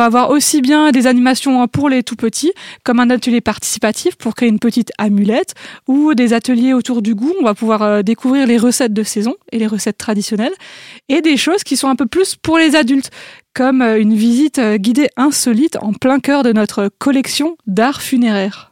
va avoir aussi bien des animations hein, pour les tout petits, comme un atelier participatif pour créer une petite amulette, ou des ateliers autour du goût. On va pouvoir euh, découvrir les recettes de saison et les recettes traditionnelles, et des choses qui sont un peu plus pour les adultes, comme euh, une visite euh, guidée insolite en plein cœur de notre collection d'art funéraire.